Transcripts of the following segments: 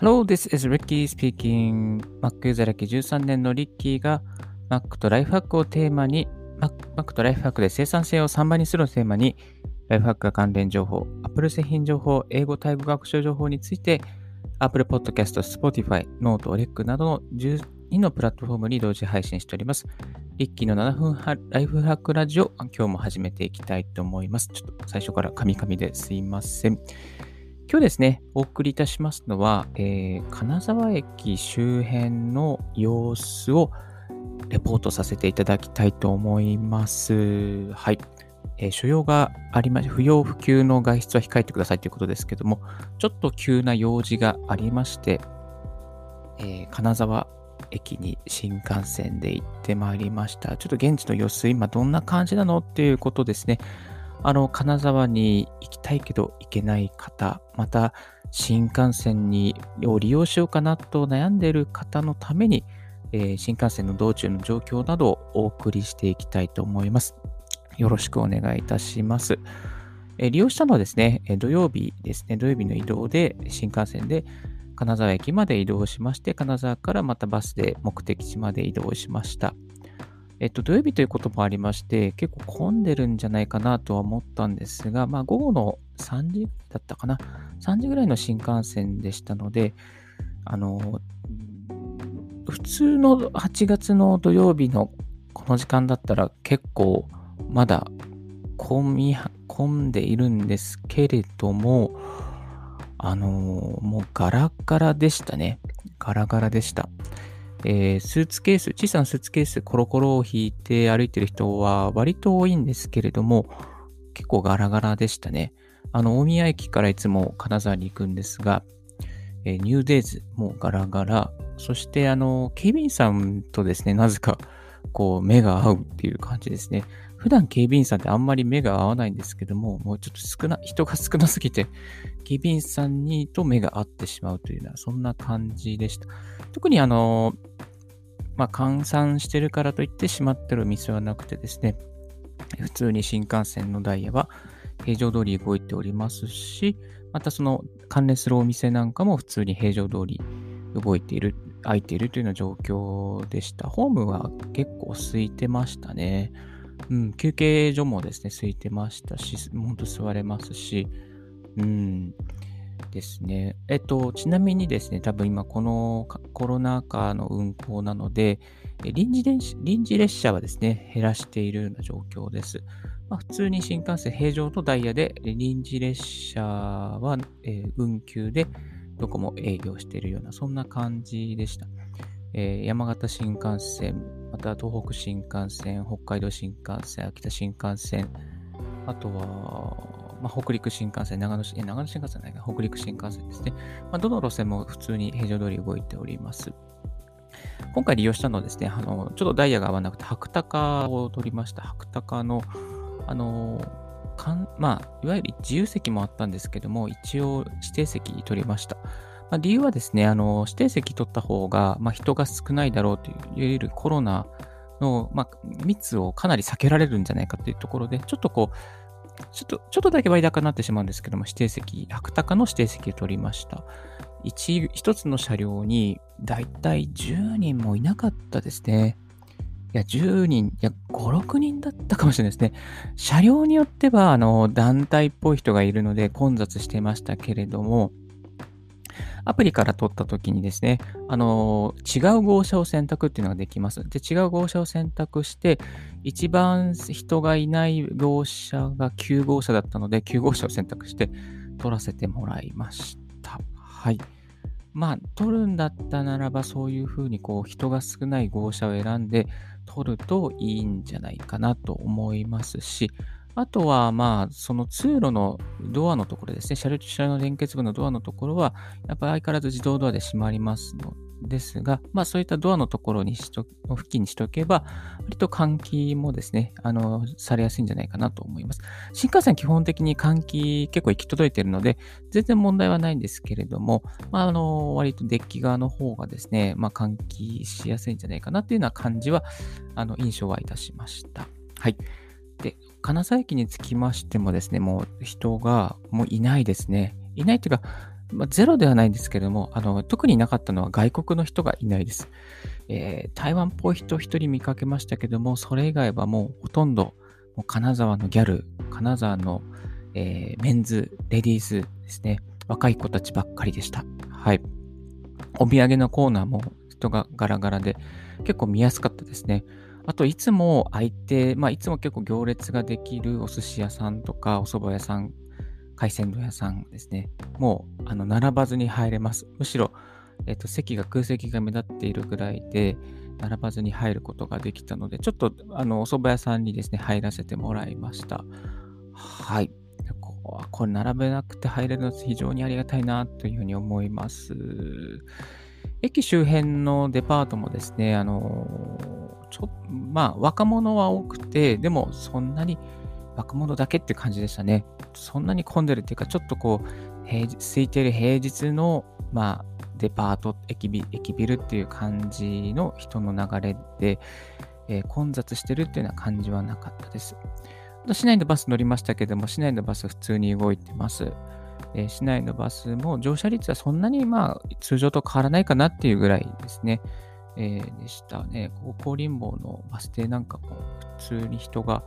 Hello, this is Ricky speaking. Mac ユーザー歴13年のリッキーが Mac とライフハックをテーマに Mac, とライフハックで生産性を3倍にするをテーマにライフハック関連情報、Apple 製品情報、英語タイ語学習情報について Apple Podcast、Spotify、Note、REC などの12のプラットフォームに同時配信しております。リッキーの7分ライフハックラジオ、今日も始めていきたいと思います。ちょっと最初からカミカミですいません。今日ですね、お送りいたしますのは、えー、金沢駅周辺の様子をレポートさせていただきたいと思います。はい。えー、所要がありまして、不要不急の外出は控えてくださいということですけども、ちょっと急な用事がありまして、えー、金沢駅に新幹線で行ってまいりました。ちょっと現地の様子、今どんな感じなのっていうことですね。あの、金沢に行きたいけど行けない方、また新幹線にを利用しようかなと悩んでいる方のために、えー、新幹線の道中の状況などをお送りしていきたいと思います。よろしくお願いいたします。えー、利用したのはですね、土曜日ですね、土曜日の移動で新幹線で金沢駅まで移動しまして、金沢からまたバスで目的地まで移動しました。えっと、土曜日ということもありまして、結構混んでるんじゃないかなとは思ったんですが、まあ、午後の3時だったかな？3時ぐらいの新幹線でしたので、あの、普通の8月の土曜日のこの時間だったら結構まだ混み、混んでいるんですけれども、あのもうガラガラでしたね。ガラガラでした。えー、スーツケース、小さなスーツケース、コロコロを引いて歩いてる人は割と多いんですけれども、結構ガラガラでしたね。あの、大宮駅からいつも金沢に行くんですが、えー、ニューデイズもガラガラ、そしてあの、警備員さんとですね、なぜかこう目が合うっていう感じですね。普段警備員さんってあんまり目が合わないんですけども、もうちょっと少な、人が少なすぎて、警備員さんにと目が合ってしまうというような、そんな感じでした。特にあの、まあ、換算してるからといって閉まってるお店はなくてですね、普通に新幹線のダイヤは平常通り動いておりますし、またその関連するお店なんかも普通に平常通り動いている、空いているというような状況でした。ホームは結構空いてましたね。うん、休憩所もですね、空いてましたし、ほんと座れますし、うん、ですね。えっと、ちなみにですね、多分今このコロナ禍の運行なので、臨時電臨時列車はですね、減らしているような状況です。まあ、普通に新幹線平常とダイヤで、臨時列車は、えー、運休でどこも営業しているような、そんな感じでした。えー、山形新幹線、また東北新幹線、北海道新幹線、秋田新幹線、あとは、まあ、北陸新幹線、長野新、長野新幹線じゃないか、北陸新幹線ですね。まあ、どの路線も普通に平常通り動いております。今回利用したのはですね、あの、ちょっとダイヤが合わなくて、白鷹を取りました。白鷹の、あの、かんまあ、いわゆる自由席もあったんですけども、一応指定席取りました。まあ、理由はですね、あの、指定席取った方が、まあ、人が少ないだろうという、いわゆるコロナの、まあ、密をかなり避けられるんじゃないかというところで、ちょっとこう、ちょっと、ちょっとだけ割高になってしまうんですけども、指定席、白鷹の指定席を取りました。一一つの車両にだいたい10人もいなかったですね。いや、10人、いや、5、6人だったかもしれないですね。車両によっては、あの、団体っぽい人がいるので混雑してましたけれども、アプリから取った時にですね、あの、違う号車を選択っていうのができます。で、違う号車を選択して、一番人がいない号車が9号車だったので、9号車を選択して取らせてもらいました。はい。まあ、取るんだったならば、そういうふうにこう人が少ない号車を選んで取るといいんじゃないかなと思いますし、あとは、まあ、その通路のドアのところですね、車両と車両の連結部のドアのところは、やっぱり相変わらず自動ドアで閉まりますのですが、まあ、そういったドアのところにしと、付近にしておけば、割と換気もですね、あの、されやすいんじゃないかなと思います。新幹線基本的に換気結構行き届いているので、全然問題はないんですけれども、まあ、あの、割とデッキ側の方がですね、まあ、換気しやすいんじゃないかなっていうような感じは、あの、印象はいたしました。はい。金沢駅につきましてもですね、もう人がもういないですね。いないというか、まあ、ゼロではないんですけども、あの、特になかったのは外国の人がいないです。えー、台湾っぽい人一人見かけましたけども、それ以外はもうほとんど、もう金沢のギャル、金沢の、えー、メンズ、レディースですね。若い子たちばっかりでした。はい。お土産のコーナーも人がガラガラで、結構見やすかったですね。あと、いつも空いて、まあ、いつも結構行列ができるお寿司屋さんとか、お蕎麦屋さん、海鮮丼屋さんですね。もう、あの、並ばずに入れます。むしろ、えっ、と、席が、空席が目立っているぐらいで、並ばずに入ることができたので、ちょっと、あの、お蕎麦屋さんにですね、入らせてもらいました。はい。これ並べなくて入れるの非常にありがたいなというふうに思います。駅周辺のデパートもですね、あの、ちょまあ、若者は多くて、でもそんなに若者だけって感じでしたね。そんなに混んでるっていうか、ちょっとこう、平空いてる平日の、まあ、デパート駅ビ、駅ビルっていう感じの人の流れで、えー、混雑してるっていうような感じはなかったです。市内のバス乗りましたけども、市内のバス普通に動いてます。え、市内のバスも乗車率はそんなにまあ通常と変わらないかなっていうぐらいですね。えー、でしたね。高林坊のバス停なんかも普通に人が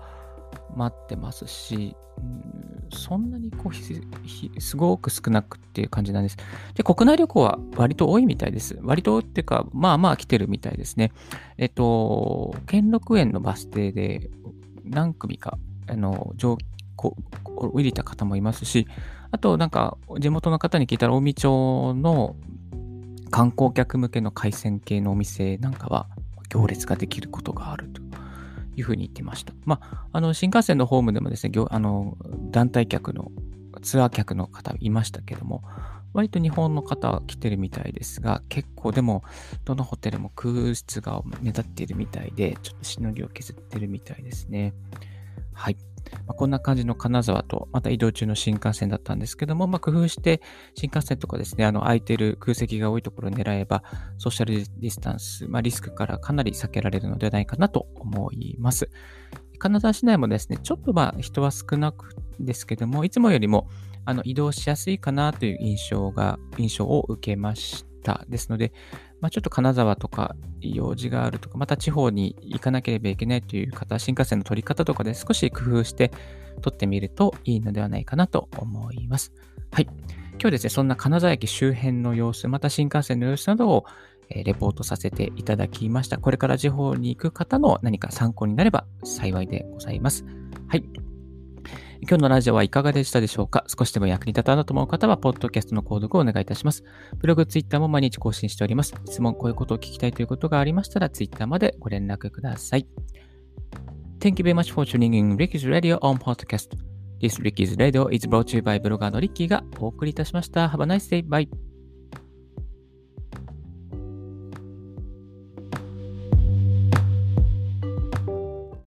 待ってますし、ん、そんなにこうすごく少なくっていう感じなんです。で、国内旅行は割と多いみたいです。割とっていうか、まあまあ来てるみたいですね。えっと、兼六園のバス停で何組か、あの、上降りた方もいますし、あとなんか地元の方に聞いたら、近江町の観光客向けの海鮮系のお店なんかは行列ができることがあるというふうに言ってました。まあ、あの新幹線のホームでもですね、あの団体客のツアー客の方いましたけども、割と日本の方は来てるみたいですが、結構でも、どのホテルも空室が目立っているみたいで、ちょっとしのぎを削ってるみたいですね。はい。まあ、こんな感じの金沢と、また移動中の新幹線だったんですけども、まあ、工夫して新幹線とかですね、あの空いてる空席が多いところを狙えば、ソーシャルディスタンス、まあ、リスクからかなり避けられるのではないかなと思います。金沢市内もですね、ちょっとまあ人は少なくですけども、いつもよりもあの移動しやすいかなという印象が、印象を受けました。ですので、まあ、ちょっと金沢とか用事があるとか、また地方に行かなければいけないという方、新幹線の取り方とかで少し工夫して取ってみるといいのではないかなと思います。はい。今日ですね、そんな金沢駅周辺の様子、また新幹線の様子などをレポートさせていただきました。これから地方に行く方の何か参考になれば幸いでございます。はい。今日のラジオはいかがでしたでしょうか？少しでも役に立たなと思う方は、ポッドキャストの購読をお願いいたします。ブログ、ツイッターも毎日更新しております。質問、こういうことを聞きたいということがありましたら、ツイッターまでご連絡ください。Thank you very much for tuning in Ricky's Radio on Podcast. This Ricky's Radio is brought to you by ブロガーのリッキーがお送りいたしました。Have a nice day. Bye.